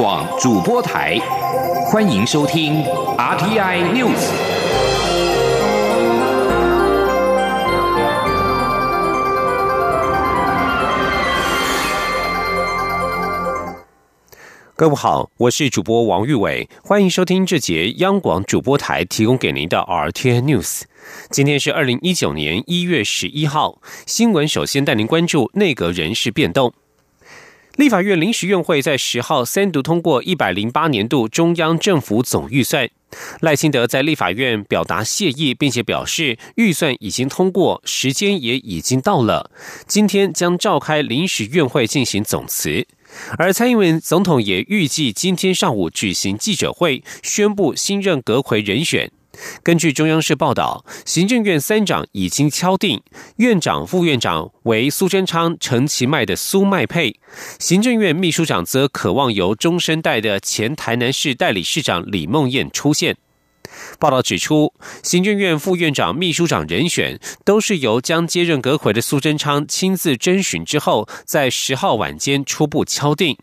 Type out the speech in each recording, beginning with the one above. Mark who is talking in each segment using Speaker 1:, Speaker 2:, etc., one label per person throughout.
Speaker 1: 广主播台，欢迎收听 RTI News。
Speaker 2: 各位好，我是主播王玉伟，欢迎收听这节央广主播台提供给您的 RTI News。今天是二零一九年一月十一号，新闻首先带您关注内阁人事变动。立法院临时院会在十号三读通过一百零八年度中央政府总预算。赖清德在立法院表达谢意，并且表示预算已经通过，时间也已经到了，今天将召开临时院会进行总辞。而蔡英文总统也预计今天上午举行记者会，宣布新任阁魁人选。根据中央社报道，行政院三长已经敲定，院长、副院长为苏贞昌、陈其迈的苏迈配，行政院秘书长则渴望由中生代的前台南市代理市长李梦燕出现。报道指出，行政院副院长、秘书长人选都是由将接任阁魁的苏贞昌亲自征询之后，在十号晚间初步敲定。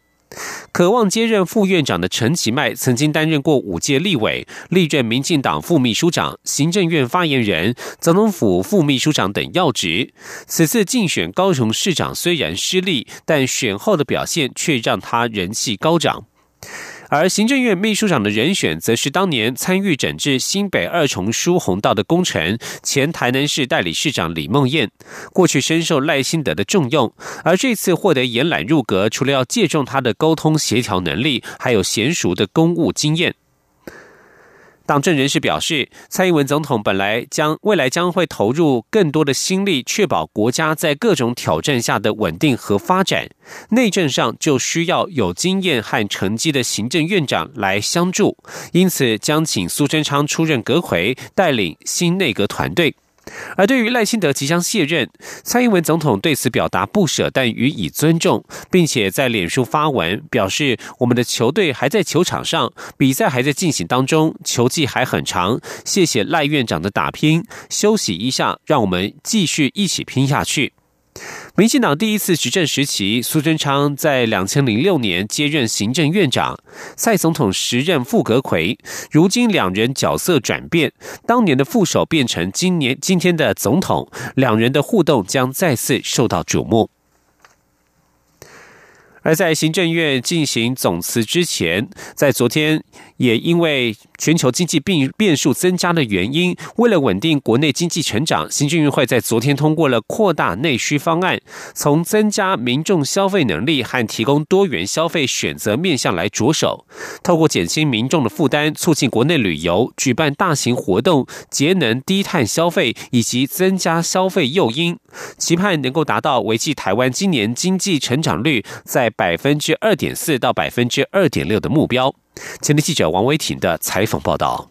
Speaker 2: 渴望接任副院长的陈其迈，曾经担任过五届立委，历任民进党副秘书长、行政院发言人、总统府副秘书长等要职。此次竞选高雄市长虽然失利，但选后的表现却让他人气高涨。而行政院秘书长的人选，则是当年参与整治新北二重疏洪道的工程前台南市代理市长李梦燕，过去深受赖清德的重用，而这次获得延揽入阁，除了要借重他的沟通协调能力，还有娴熟的公务经验。党政人士表示，蔡英文总统本来将未来将会投入更多的心力，确保国家在各种挑战下的稳定和发展。内政上就需要有经验和成绩的行政院长来相助，因此将请苏贞昌出任阁魁，带领新内阁团队。而对于赖清德即将卸任，蔡英文总统对此表达不舍，但予以尊重，并且在脸书发文表示：“我们的球队还在球场上，比赛还在进行当中，球技还很长。谢谢赖院长的打拼，休息一下，让我们继续一起拼下去。”民进党第一次执政时期，苏贞昌在两千零六年接任行政院长，蔡总统时任副阁魁。如今两人角色转变，当年的副手变成今年今天的总统，两人的互动将再次受到瞩目。而在行政院进行总辞之前，在昨天也因为全球经济变变数增加的原因，为了稳定国内经济成长，行政院会在昨天通过了扩大内需方案，从增加民众消费能力和提供多元消费选择面向来着手，透过减轻民众的负担，促进国内旅游，举办大型活动，节能低碳消费以及增加消费诱因，期盼能够达到维系台湾今年经济成长率在。百分之二点四到百分之二点六的目标。前天记者王维婷的采访报道。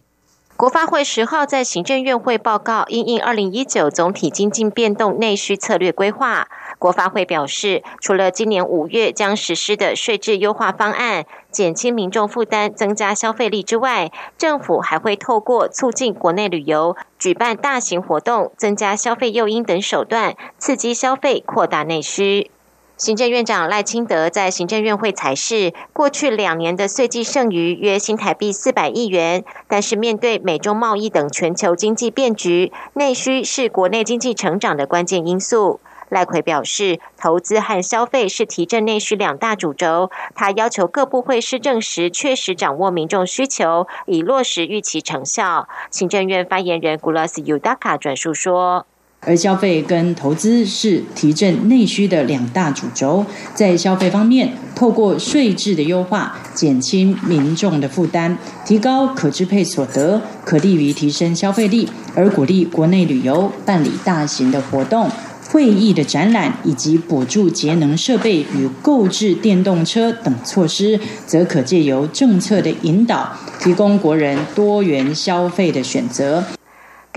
Speaker 3: 国发会十号在行政院会报告因应二零一九总体经济变动内需策略规划。国发会表示，除了今年五月将实施的税制优化方案，减轻民众负担、增加消费力之外，政府还会透过促进国内旅游、举办大型活动、增加消费诱因等手段，刺激消费、扩大内需。行政院长赖清德在行政院会才是过去两年的税计剩余约新台币四百亿元，但是面对美中贸易等全球经济变局，内需是国内经济成长的关键因素。赖奎表示，投资和消费是提振内需两大主轴。他要求各部会施政时确实掌握民众需求，以落实预期成效。行政院发言人古拉斯尤达卡转述说。
Speaker 4: 而消费跟投资是提振内需的两大主轴。在消费方面，透过税制的优化，减轻民众的负担，提高可支配所得，可利于提升消费力；而鼓励国内旅游，办理大型的活动、会议的展览，以及补助节能设备与购置电动车等措施，则可借由政策的引导，提供国人多元消费的选择。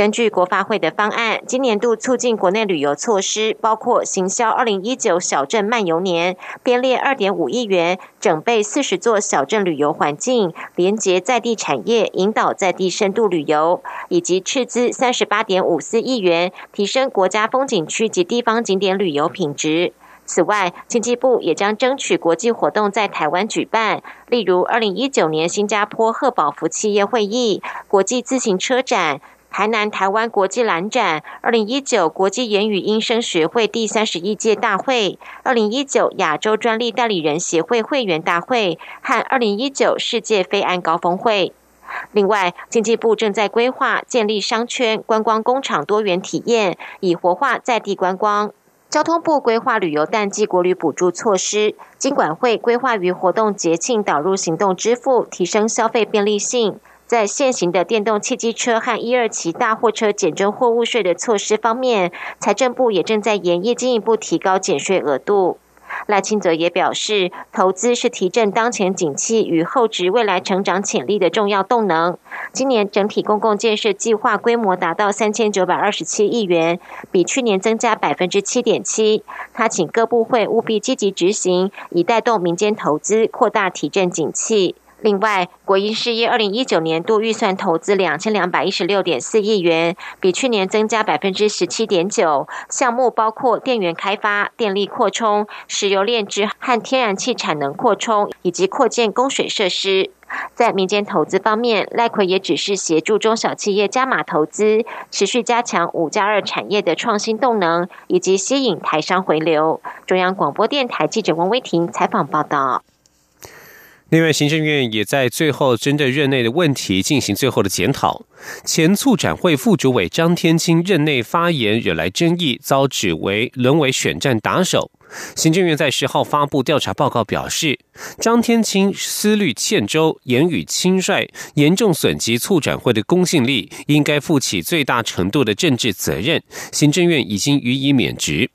Speaker 3: 根据国发会的方案，今年度促进国内旅游措施包括行销二零一九小镇漫游年，编列二点五亿元，整备四十座小镇旅游环境，连接在地产业，引导在地深度旅游，以及斥资三十八点五四亿元，提升国家风景区及地方景点旅游品质。此外，经济部也将争取国际活动在台湾举办，例如二零一九年新加坡贺宝福企业会议、国际自行车展。台南台湾国际蓝展、二零一九国际言语音声学会第三十一届大会、二零一九亚洲专利代理人协会会员大会和二零一九世界非安高峰会。另外，经济部正在规划建立商圈、观光工厂多元体验，以活化在地观光。交通部规划旅游淡季国旅补助措施，经管会规划于活动节庆导入行动支付，提升消费便利性。在现行的电动汽机车和一二期大货车减征货物税的措施方面，财政部也正在研议进一步提高减税额度。赖清泽也表示，投资是提振当前景气与后值未来成长潜力的重要动能。今年整体公共建设计划规模达到三千九百二十七亿元，比去年增加百分之七点七。他请各部会务必积极执行，以带动民间投资，扩大提振景气。另外，国营事业二零一九年度预算投资两千两百一十六点四亿元，比去年增加百分之十七点九。项目包括电源开发、电力扩充、石油炼制和天然气产能扩充，以及扩建供水设施。在民间投资方面，赖奎也只是协助中小企业加码投资，持续加强五加二产业的创新动能，以及吸引台商回流。中央广播电台记者王威婷采访报道。
Speaker 2: 另外，行政院也在最后针对任内的问题进行最后的检讨。前促展会副主委张天青任内发言惹来争议，遭指为沦为选战打手。行政院在十号发布调查报告，表示张天青思虑欠周、言语轻率，严重损及促展会的公信力，应该负起最大程度的政治责任。行政院已经予以免职。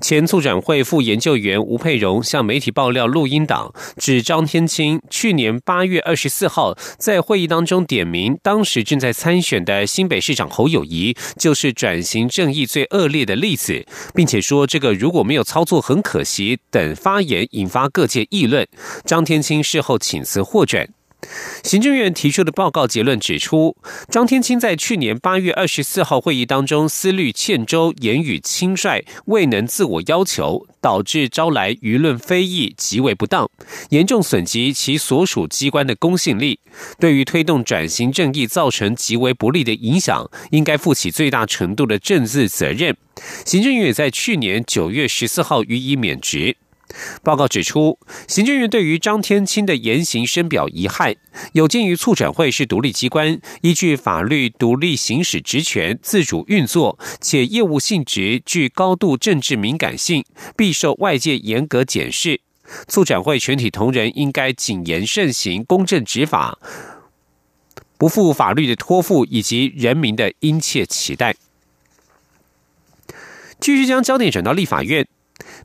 Speaker 2: 前促展会副研究员吴佩荣向媒体爆料录音档，指张天青去年八月二十四号在会议当中点名当时正在参选的新北市长侯友谊，就是转型正义最恶劣的例子，并且说这个如果没有操作很可惜等发言引发各界议论。张天青事后请辞获准。行政院提出的报告结论指出，张天青在去年八月二十四号会议当中思虑欠周、言语轻率，未能自我要求，导致招来舆论非议，极为不当，严重损及其所属机关的公信力，对于推动转型正义造成极为不利的影响，应该负起最大程度的政治责任。行政院在去年九月十四号予以免职。报告指出，行政院对于张天青的言行深表遗憾。有鉴于促展会是独立机关，依据法律独立行使职权、自主运作，且业务性质具高度政治敏感性，必受外界严格检视。促展会全体同仁应该谨言慎行、公正执法，不负法律的托付以及人民的殷切期待。继续将焦点转到立法院。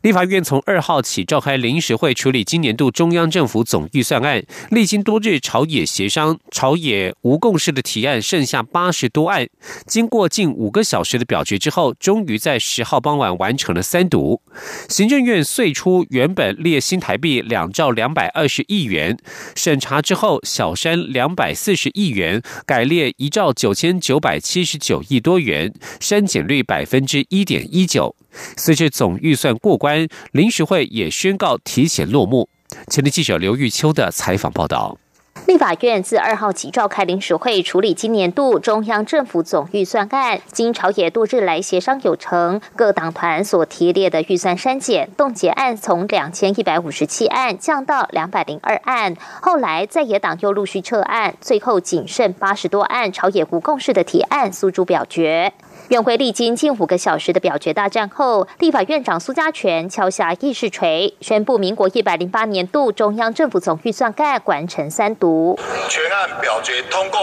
Speaker 2: 立法院从二号起召开临时会处理今年度中央政府总预算案，历经多日朝野协商，朝野无共识的提案剩下八十多案，经过近五个小时的表决之后，终于在十号傍晚完成了三读。行政院岁出原本列新台币两兆两百二十亿元，审查之后小删两百四十亿元，改列一兆九千九百七十九亿多元，删减率百分之一点一九。随着总预算过关，临时会也宣告提前落幕。前天记者刘玉秋的采访报道。
Speaker 5: 立法院自二号起召开临时会，处理今年度中央政府总预算案。经朝野多日来协商有成，各党团所提列的预算删减冻结案从两千一百五十七案降到两百零二案。后来在野党又陆续撤案，最后仅剩八十多案朝野无共识的提案诉诸表决。院会历经近五个小时的表决大战后，立法院长苏家全敲下议事锤，宣布民国一百零八年度中央政府总预算案完成三读，
Speaker 6: 全案表决通过，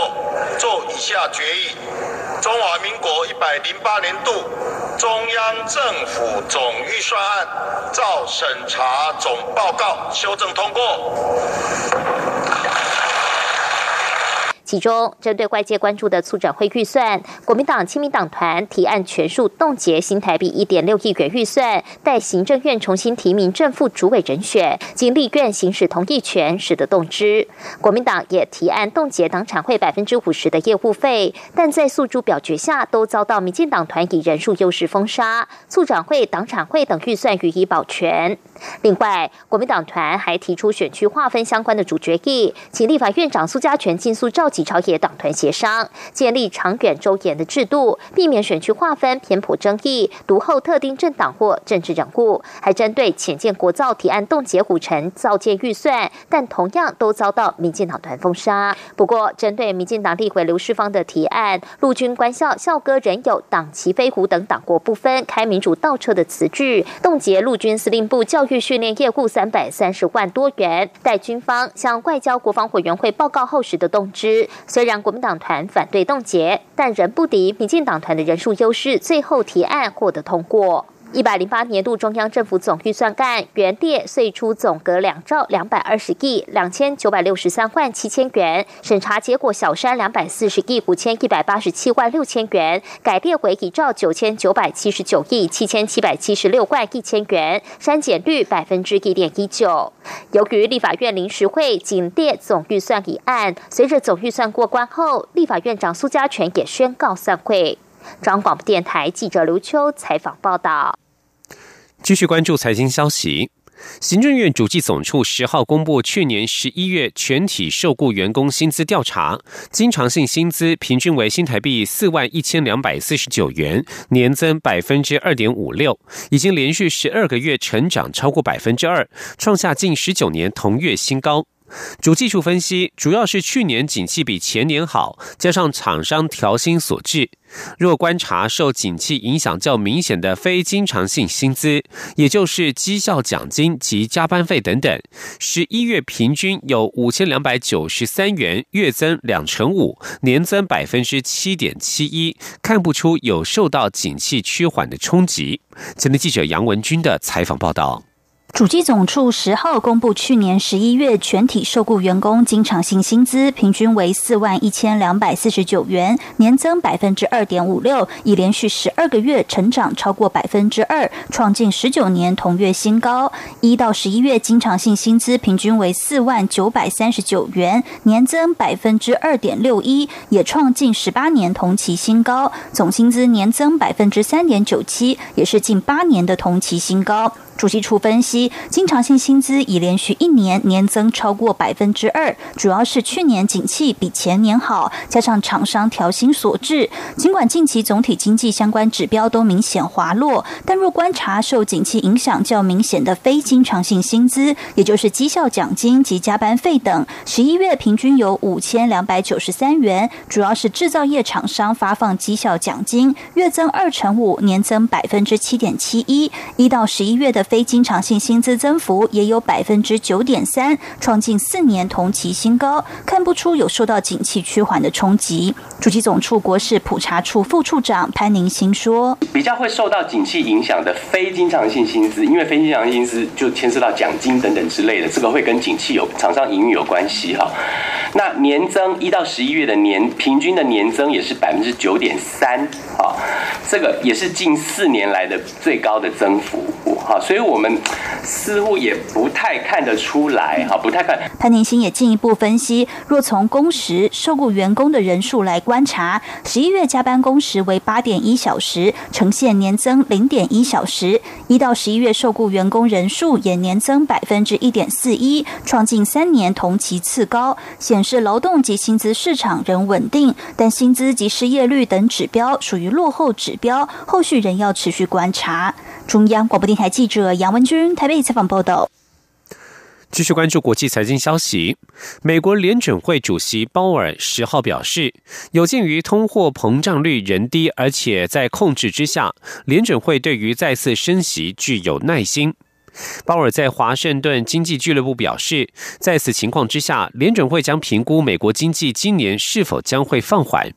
Speaker 6: 做以下决议：中华民国一百零八年度中央政府总预算案照审查总报告修正通过。
Speaker 5: 其中，针对外界关注的促展会预算，国民党亲民党团提案全数冻结新台币一点六亿元预算，待行政院重新提名正副主委人选，经立院行使同意权，使得动之。国民党也提案冻结党产会百分之五十的业务费，但在诉诸表决下，都遭到民进党团以人数优势封杀，促展会、党产会等预算予以保全。另外，国民党团还提出选区划分相关的主决议，请立法院长苏家全尽速召集朝野党团协商，建立长远周延的制度，避免选区划分偏颇争议，独后特定政党或政治人物。还针对浅建国造提案冻结虎城造建预算，但同样都遭到民进党团封杀。不过，针对民进党立委刘世芳的提案，陆军官校校歌仍有党旗飞虎等党国不分、开民主倒车的词句，冻结陆军司令部教育。据训练业务三百三十万多元，待军方向外交国防委员会报告后时的动知。虽然国民党团反对冻结，但仍不敌民进党团的人数优势，最后提案获得通过。一百零八年度中央政府总预算案原列岁出总额两兆两百二十亿两千九百六十三万七千元，审查结果小山两百四十亿五千一百八十七万六千元，改列为一兆九千九百七十九亿七千七百七十六万一千元，删减率百分之一点一九。由于立法院临时会仅列总预算一案，随着总预算过关后，立法院长苏家全也宣告散会。中央广播电台记者刘秋采访报道。
Speaker 2: 继续关注财经消息。行政院主计总处十号公布去年十一月全体受雇员工薪资调查，经常性薪资平均为新台币四万一千两百四十九元，年增百分之二点五六，已经连续十二个月成长超过百分之二，创下近十九年同月新高。主技术分析主要是去年景气比前年好，加上厂商调薪所致。若观察受景气影响较明显的非经常性薪资，也就是绩效奖金及加班费等等，十一月平均有五千两百九十三元，月增两成五，年增百分之七点七一，看不出有受到景气趋缓的冲击。前的记者杨文军的采访报道。
Speaker 7: 主机总处十号公布，去年十一月全体受雇员工经常性薪资平均为四万一千两百四十九元，年增百分之二点五六，已连续十二个月成长超过百分之二，创近十九年同月新高。一到十一月经常性薪资平均为四万九百三十九元，年增百分之二点六一，也创近十八年同期新高。总薪资年增百分之三点九七，也是近八年的同期新高。主席处分析，经常性薪资已连续一年年增超过百分之二，主要是去年景气比前年好，加上厂商调薪所致。尽管近期总体经济相关指标都明显滑落，但若观察受景气影响较明显的非经常性薪资，也就是绩效奖金及加班费等，十一月平均有五千两百九十三元，主要是制造业厂商发放绩效奖金，月增二成五，年增百分之七点七一。一到十一月的。非经常性薪资增幅也有百分之九点三，创近四年同期新高，看不出有受到景气趋缓的冲击。主机总处国事普查处副处长潘宁新说：“
Speaker 8: 比较会受到景气影响的非经常性薪资，因为非经常性薪资就牵涉到奖金等等之类的，这个会跟景气有厂商营运有关系哈。那年增一到十一月的年平均的年增也是百分之九点三，哈，这个也是近四年来的最高的增幅。”好，所以我们似乎也不太看得出来，哈，不太看。
Speaker 7: 潘宁新也进一步分析，若从工时、受雇员工的人数来观察，十一月加班工时为八点一小时，呈现年增零点一小时。一到十一月受雇员工人数也年增百分之一点四一，创近三年同期次高，显示劳动及薪资市场仍稳定，但薪资及失业率等指标属于落后指标，后续仍要持续观察。中央广播电台记者杨文君台北采访报道。
Speaker 2: 继续关注国际财经消息，美国联准会主席鲍尔十号表示，有鉴于通货膨胀率仍低，而且在控制之下，联准会对于再次升息具有耐心。鲍尔在华盛顿经济俱乐部表示，在此情况之下，联准会将评估美国经济今年是否将会放缓。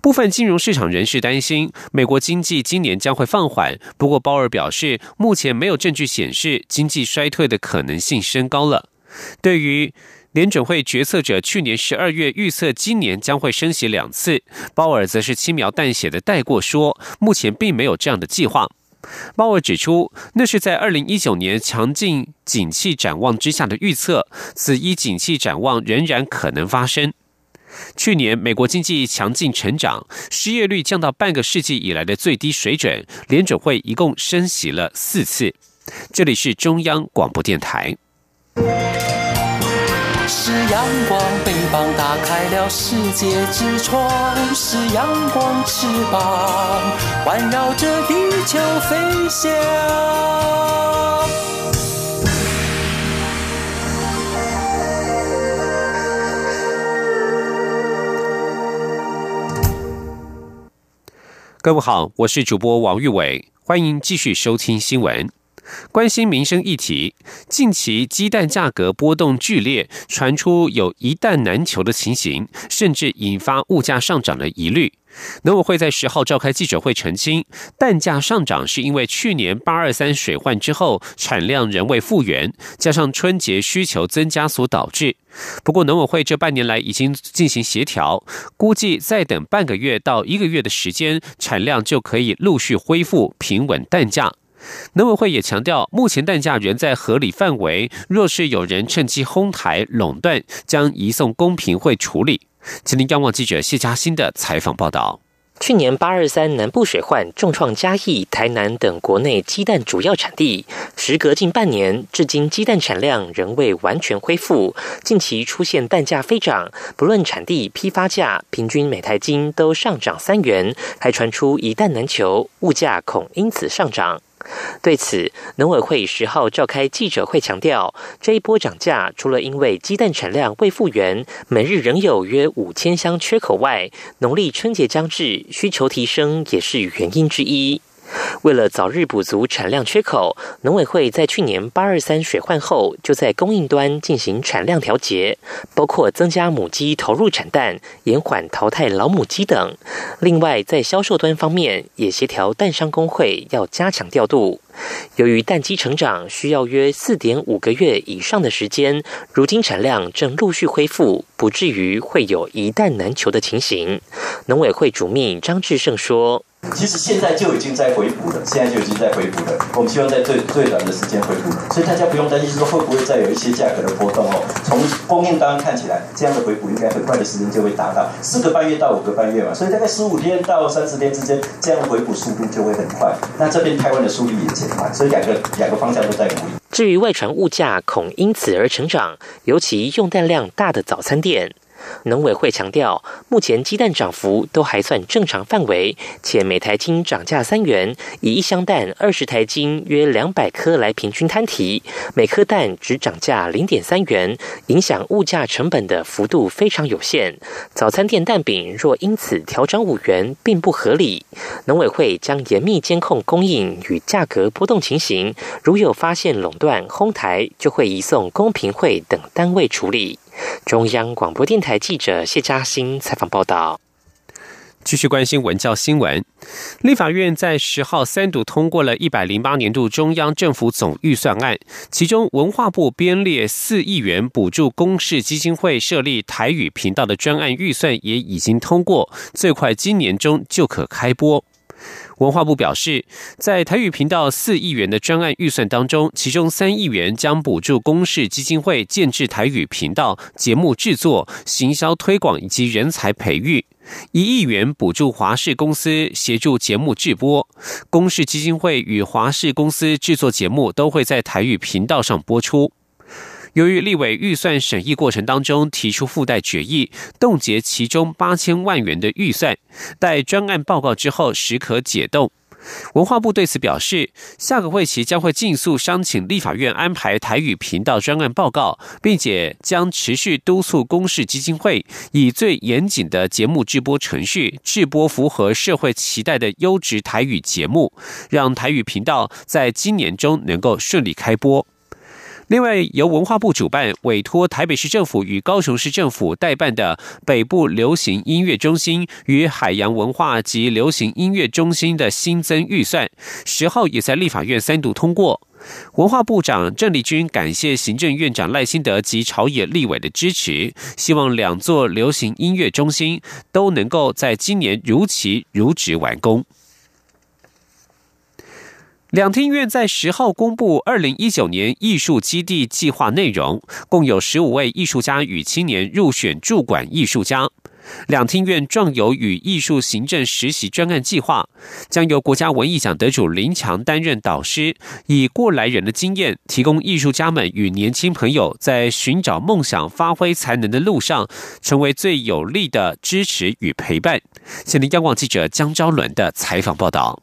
Speaker 2: 部分金融市场人士担心美国经济今年将会放缓，不过鲍尔表示，目前没有证据显示经济衰退的可能性升高了。对于联准会决策者去年十二月预测今年将会升息两次，鲍尔则是轻描淡写的带过说，目前并没有这样的计划。鲍尔指出，那是在二零一九年强劲景气展望之下的预测，此一景气展望仍然可能发生。去年美国经济强劲成长，失业率降到半个世纪以来的最低水准，联准会一共升息了四次。这里是中央广播电台。是阳光，翅膀打开了世界之窗；是阳光，翅膀环绕着地球飞翔。各位好，我是主播王玉伟，欢迎继续收听新闻。关心民生议题，近期鸡蛋价格波动剧烈，传出有一蛋难求的情形，甚至引发物价上涨的疑虑。农委会在十号召开记者会澄清，蛋价上涨是因为去年八二三水患之后产量仍未复原，加上春节需求增加所导致。不过农委会这半年来已经进行协调，估计再等半个月到一个月的时间，产量就可以陆续恢复平稳蛋价。农委会也强调，目前蛋价仍在合理范围。若是有人趁机哄抬垄断，将移送公平会处理。吉林央望记者谢嘉欣的采访报道：
Speaker 9: 去年八二三南部水患重创嘉义、台南等国内鸡蛋主要产地，时隔近半年，至今鸡蛋产量仍未完全恢复。近期出现蛋价飞涨，不论产地、批发价，平均每台斤都上涨三元，还传出一蛋难求，物价恐因此上涨。对此，农委会十号召开记者会，强调这一波涨价，除了因为鸡蛋产量未复原，每日仍有约五千箱缺口外，农历春节将至，需求提升也是原因之一。为了早日补足产量缺口，农委会在去年八二三水患后，就在供应端进行产量调节，包括增加母鸡投入产蛋、延缓淘汰老母鸡等。另外，在销售端方面，也协调蛋商工会要加强调度。由于蛋鸡成长需要约四点五个月以上的时间，如今产量正陆续恢复，不至于会有一蛋难求的情形。农委会主秘张志胜说。
Speaker 10: 其实现在就已经在回补了，现在就已经在回补了。我们希望在最最短的时间回补，所以大家不用担心说会不会再有一些价格的波动哦。从供应端看起来，这样的回补应该很快的时间就会达到四个半月到五个半月嘛，所以大概十五天到三十天之间，这样的回补速度就会很快。那这边台湾的速率也减慢，所以两个两个方向都在努力。
Speaker 9: 至于外传物价恐因此而成长，尤其用蛋量大的早餐店。农委会强调，目前鸡蛋涨幅都还算正常范围，且每台斤涨价三元，以一箱蛋二十台斤约两百颗来平均摊提，每颗蛋只涨价零点三元，影响物价成本的幅度非常有限。早餐店蛋饼若因此调涨五元，并不合理。农委会将严密监控供应与价格波动情形，如有发现垄断哄抬，就会移送公平会等单位处理。中央广播电台记者谢嘉欣采访报道。
Speaker 2: 继续关心文教新闻，立法院在十号三读通过了一百零八年度中央政府总预算案，其中文化部编列四亿元补助公视基金会设立台语频道的专案预算也已经通过，最快今年中就可开播。文化部表示，在台语频道四亿元的专案预算当中，其中三亿元将补助公视基金会建制台语频道节目制作、行销推广以及人才培育；一亿元补助华视公司协助节目制播。公视基金会与华视公司制作节目都会在台语频道上播出。由于立委预算审议过程当中提出附带决议，冻结其中八千万元的预算，待专案报告之后时可解冻。文化部对此表示，下个会期将会尽速商请立法院安排台语频道专案报告，并且将持续督促公视基金会以最严谨的节目制播程序制播符合社会期待的优质台语节目，让台语频道在今年中能够顺利开播。另外，由文化部主办、委托台北市政府与高雄市政府代办的北部流行音乐中心与海洋文化及流行音乐中心的新增预算，十号也在立法院三读通过。文化部长郑丽君感谢行政院长赖清德及朝野立委的支持，希望两座流行音乐中心都能够在今年如期如职完工。两厅院在十号公布二零一九年艺术基地计划内容，共有十五位艺术家与青年入选驻馆艺术家。两厅院壮游与艺术行政实习专案计划，将由国家文艺奖得主林强担任导师，以过来人的经验，提供艺术家们与年轻朋友在寻找梦想、发挥才能的路上，成为最有力的支持与陪伴。先听央广记者江昭伦的采访报道。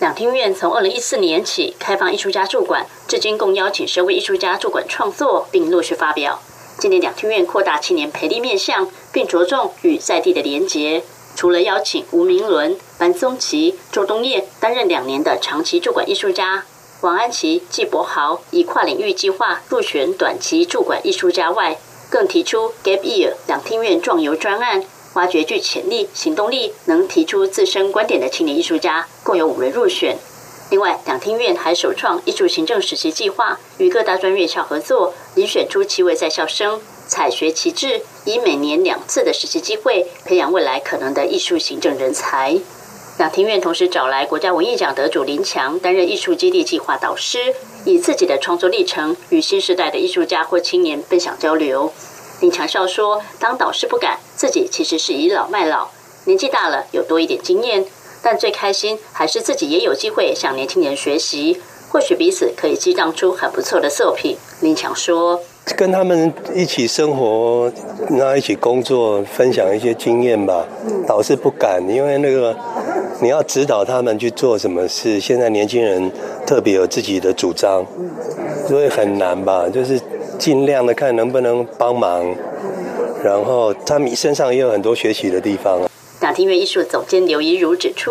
Speaker 11: 两厅院从二零一四年起开放艺术家驻馆，至今共邀请十位艺术家驻馆创作，并陆续发表。今年两厅院扩大青年培力面向，并着重与在地的连结。除了邀请吴明伦、樊宗奇、周东业担任两年的长期驻馆艺术家，王安琪、季博豪以跨领域计划入选短期驻馆艺术家外，更提出 Gap Year 两厅院壮游专案，挖掘具潜力、行动力、能提出自身观点的青年艺术家，共有五人入选。另外，两厅院还首创艺术行政实习计划，与各大专院校合作，遴选出七位在校生，采学其志，以每年两次的实习机会，培养未来可能的艺术行政人才。两厅院同时找来国家文艺奖得主林强担任艺术基地计划导师，以自己的创作历程与新时代的艺术家或青年分享交流。林强笑说：“当导师不敢，自己其实是倚老卖老，年纪大了有多一点经验。”但最开心还是自己也有机会向年轻人学习，或许彼此可以激荡出很不错的作品。林强说：“
Speaker 12: 跟他们一起生活，然后一起工作，分享一些经验吧。导师不敢，因为那个你要指导他们去做什么事。现在年轻人特别有自己的主张，所以很难吧？就是尽量的看能不能帮忙，然后他们身上也有很多学习的地方。”
Speaker 11: 两厅院艺术总监刘怡如指出，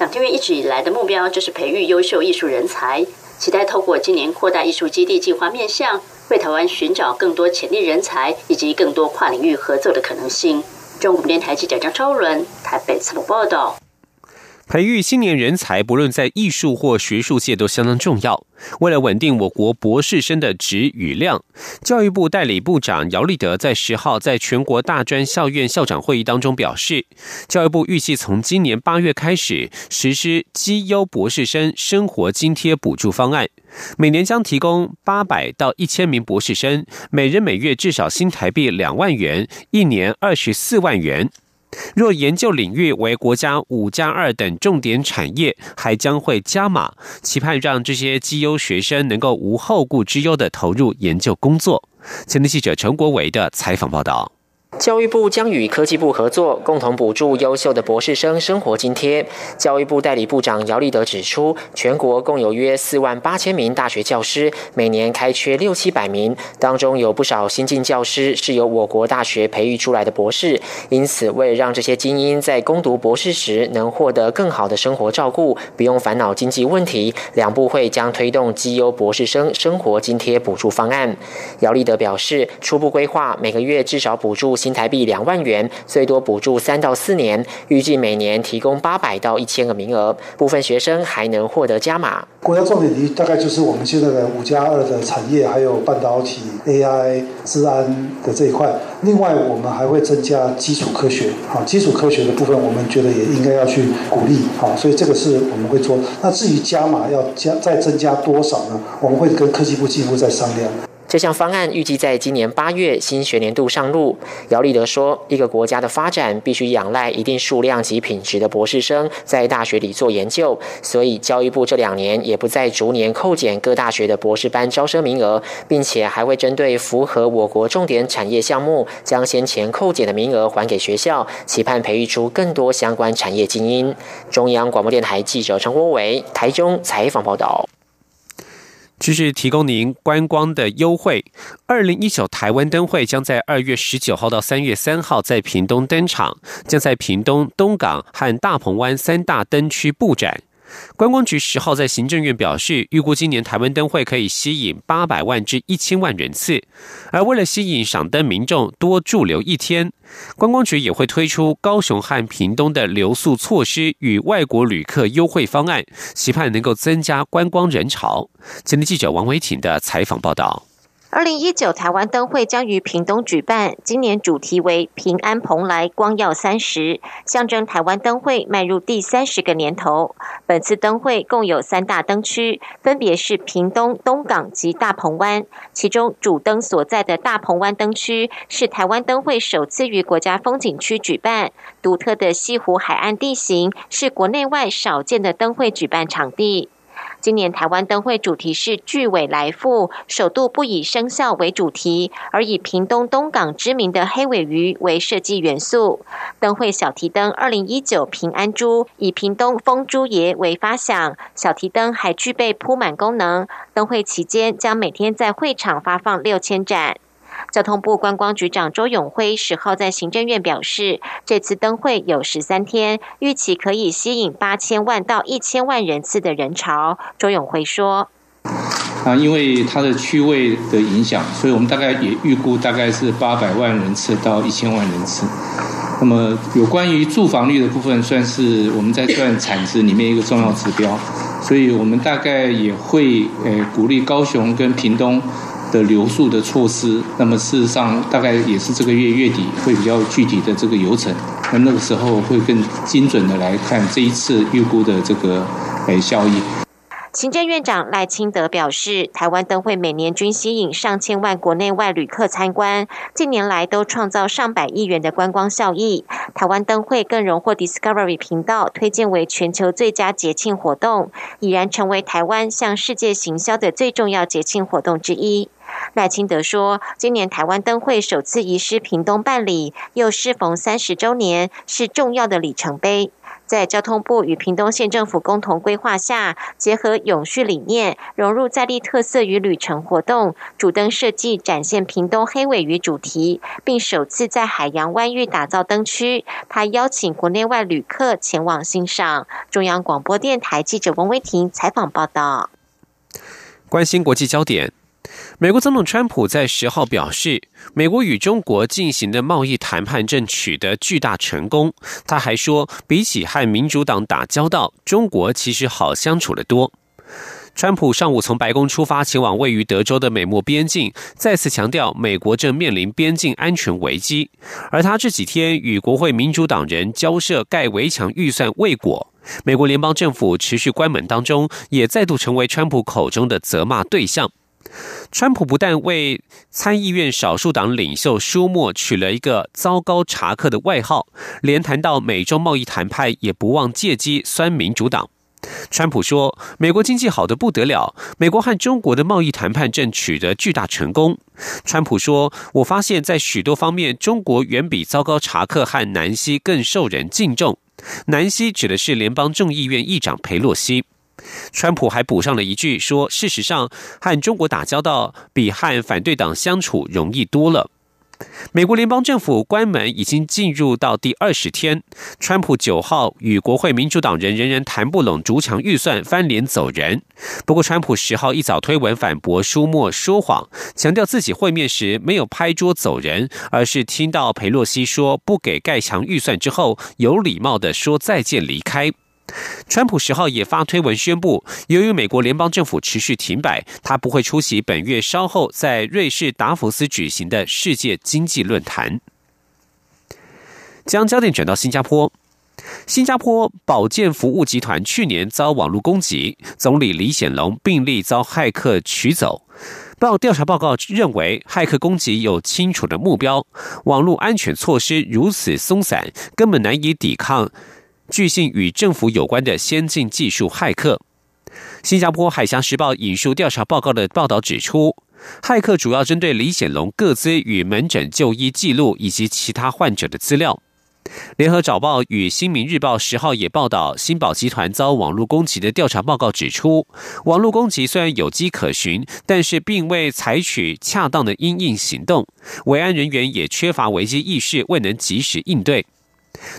Speaker 11: 两厅院一直以来的目标就是培育优秀艺术人才，期待透过今年扩大艺术基地计划面向，为台湾寻找更多潜力人才以及更多跨领域合作的可能性。中国电台记者张超伦台北采访报道。
Speaker 2: 培育青年人才，不论在艺术或学术界都相当重要。为了稳定我国博士生的质与量，教育部代理部长姚立德在十号在全国大专校院校长会议当中表示，教育部预计从今年八月开始实施绩优博士生生活津贴补助方案，每年将提供八百到一千名博士生，每人每月至少新台币两万元，一年二十四万元。若研究领域为国家五加二等重点产业，还将会加码，期盼让这些绩优学生能够无后顾之忧的投入研究工作。前的记者陈国伟的采访报道。
Speaker 13: 教育部将与科技部合作，共同补助优秀的博士生生活津贴。教育部代理部长姚立德指出，全国共有约四万八千名大学教师，每年开缺六七百名，当中有不少新进教师是由我国大学培育出来的博士。因此，为了让这些精英在攻读博士时能获得更好的生活照顾，不用烦恼经济问题，两部会将推动绩优博士生生活津贴补助方案。姚立德表示，初步规划每个月至少补助。台币两万元，最多补助三到四年，预计每年提供八百到一千个名额，部分学生还能获得加码。
Speaker 14: 国家重点领域大概就是我们现在的五加二的产业，还有半导体、AI、治安的这一块。另外，我们还会增加基础科学，好，基础科学的部分，我们觉得也应该要去鼓励，好，所以这个是我们会做。那至于加码要加再增加多少呢？我们会跟科技部进一步再商量。
Speaker 13: 这项方案预计在今年八月新学年度上路。姚立德说：“一个国家的发展必须仰赖一定数量及品质的博士生在大学里做研究，所以教育部这两年也不再逐年扣减各大学的博士班招生名额，并且还会针对符合我国重点产业项目，将先前扣减的名额还给学校，期盼培育出更多相关产业精英。”中央广播电台记者陈国伟台中采访报道。
Speaker 2: 继续提供您观光的优惠。二零一九台湾灯会将在二月十九号到三月三号在屏东登场，将在屏东、东港和大鹏湾三大灯区布展。观光局十号在行政院表示，预估今年台湾灯会可以吸引八百万至一千万人次，而为了吸引赏灯民众多驻留一天，观光局也会推出高雄和屏东的留宿措施与外国旅客优惠方案，期盼能够增加观光人潮。今天记者王维婷的采访报道。
Speaker 3: 二零一九台湾灯会将于屏东举办，今年主题为“平安蓬莱，光耀三十”，象征台湾灯会迈入第三十个年头。本次灯会共有三大灯区，分别是屏东、东港及大鹏湾。其中主灯所在的大鹏湾灯区是台湾灯会首次于国家风景区举办，独特的西湖海岸地形是国内外少见的灯会举办场地。今年台湾灯会主题是“巨尾来复”，首度不以生肖为主题，而以屏东东港知名的黑尾鱼为设计元素。灯会小提灯二零一九平安珠以屏东风珠爷为发想，小提灯还具备铺满功能。灯会期间将每天在会场发放六千盏。交通部观光局长周永辉十号在行政院表示，这次灯会有十三天，预期可以吸引八千万到一千万人次的人潮。周永辉说：“
Speaker 15: 啊，因为它的区位的影响，所以我们大概也预估大概是八百万人次到一千万人次。那么有关于住房率的部分，算是我们在算产值里面一个重要指标，所以我们大概也会呃鼓励高雄跟屏东。”的留宿的措施，那么事实上大概也是这个月月底会比较具体的这个流程，那那个时候会更精准的来看这一次预估的这个诶效益。
Speaker 3: 行政院长赖清德表示，台湾灯会每年均吸引上千万国内外旅客参观，近年来都创造上百亿元的观光效益。台湾灯会更荣获 Discovery 频道推荐为全球最佳节庆活动，已然成为台湾向世界行销的最重要节庆活动之一。赖清德说，今年台湾灯会首次移师屏东办理，又适逢三十周年，是重要的里程碑。在交通部与屏东县政府共同规划下，结合永续理念，融入在地特色与旅程活动，主灯设计展现屏东黑尾鱼主题，并首次在海洋湾域打造灯区。他邀请国内外旅客前往欣赏。中央广播电台记者王威婷采访报道。
Speaker 2: 关心国际焦点。美国总统川普在十号表示，美国与中国进行的贸易谈判正取得巨大成功。他还说，比起和民主党打交道，中国其实好相处得多。川普上午从白宫出发，前往位于德州的美墨边境，再次强调美国正面临边境安全危机。而他这几天与国会民主党人交涉盖围墙预算未果，美国联邦政府持续关门当中，也再度成为川普口中的责骂对象。川普不但为参议院少数党领袖舒默取了一个“糟糕查克”的外号，连谈到美洲贸易谈判也不忘借机酸民主党。川普说：“美国经济好的不得了，美国和中国的贸易谈判正取得巨大成功。”川普说：“我发现，在许多方面，中国远比糟糕查克和南希更受人敬重。南希指的是联邦众议院议长佩洛西。”川普还补上了一句说：“事实上，和中国打交道比和反对党相处容易多了。”美国联邦政府关门已经进入到第二十天，川普九号与国会民主党人仍然谈不拢逐墙预算，翻脸走人。不过，川普十号一早推文反驳舒默说谎，强调自己会面时没有拍桌走人，而是听到佩洛西说不给盖墙预算之后，有礼貌的说再见离开。川普十号也发推文宣布，由于美国联邦政府持续停摆，他不会出席本月稍后在瑞士达福斯举行的世界经济论坛。将焦点转到新加坡，新加坡保健服务集团去年遭网络攻击，总理李显龙病历遭骇客取走。报调查报告认为，骇客攻击有清楚的目标，网络安全措施如此松散，根本难以抵抗。据信与政府有关的先进技术骇客。新加坡海峡时报引述调查报告的报道指出，骇客主要针对李显龙各资与门诊就医记录以及其他患者的资料。联合早报与新民日报十号也报道，新宝集团遭网络攻击的调查报告指出，网络攻击虽然有迹可循，但是并未采取恰当的因应行动，维安人员也缺乏危机意识，未能及时应对。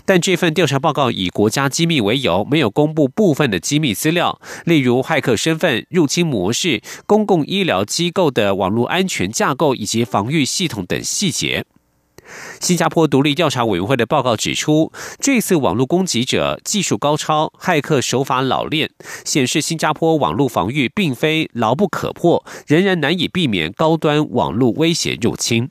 Speaker 2: 但这份调查报告以国家机密为由，没有公布部分的机密资料，例如骇客身份、入侵模式、公共医疗机构的网络安全架构以及防御系统等细节。新加坡独立调查委员会的报告指出，这次网络攻击者技术高超，骇客手法老练，显示新加坡网络防御并非牢不可破，仍然难以避免高端网络威胁入侵。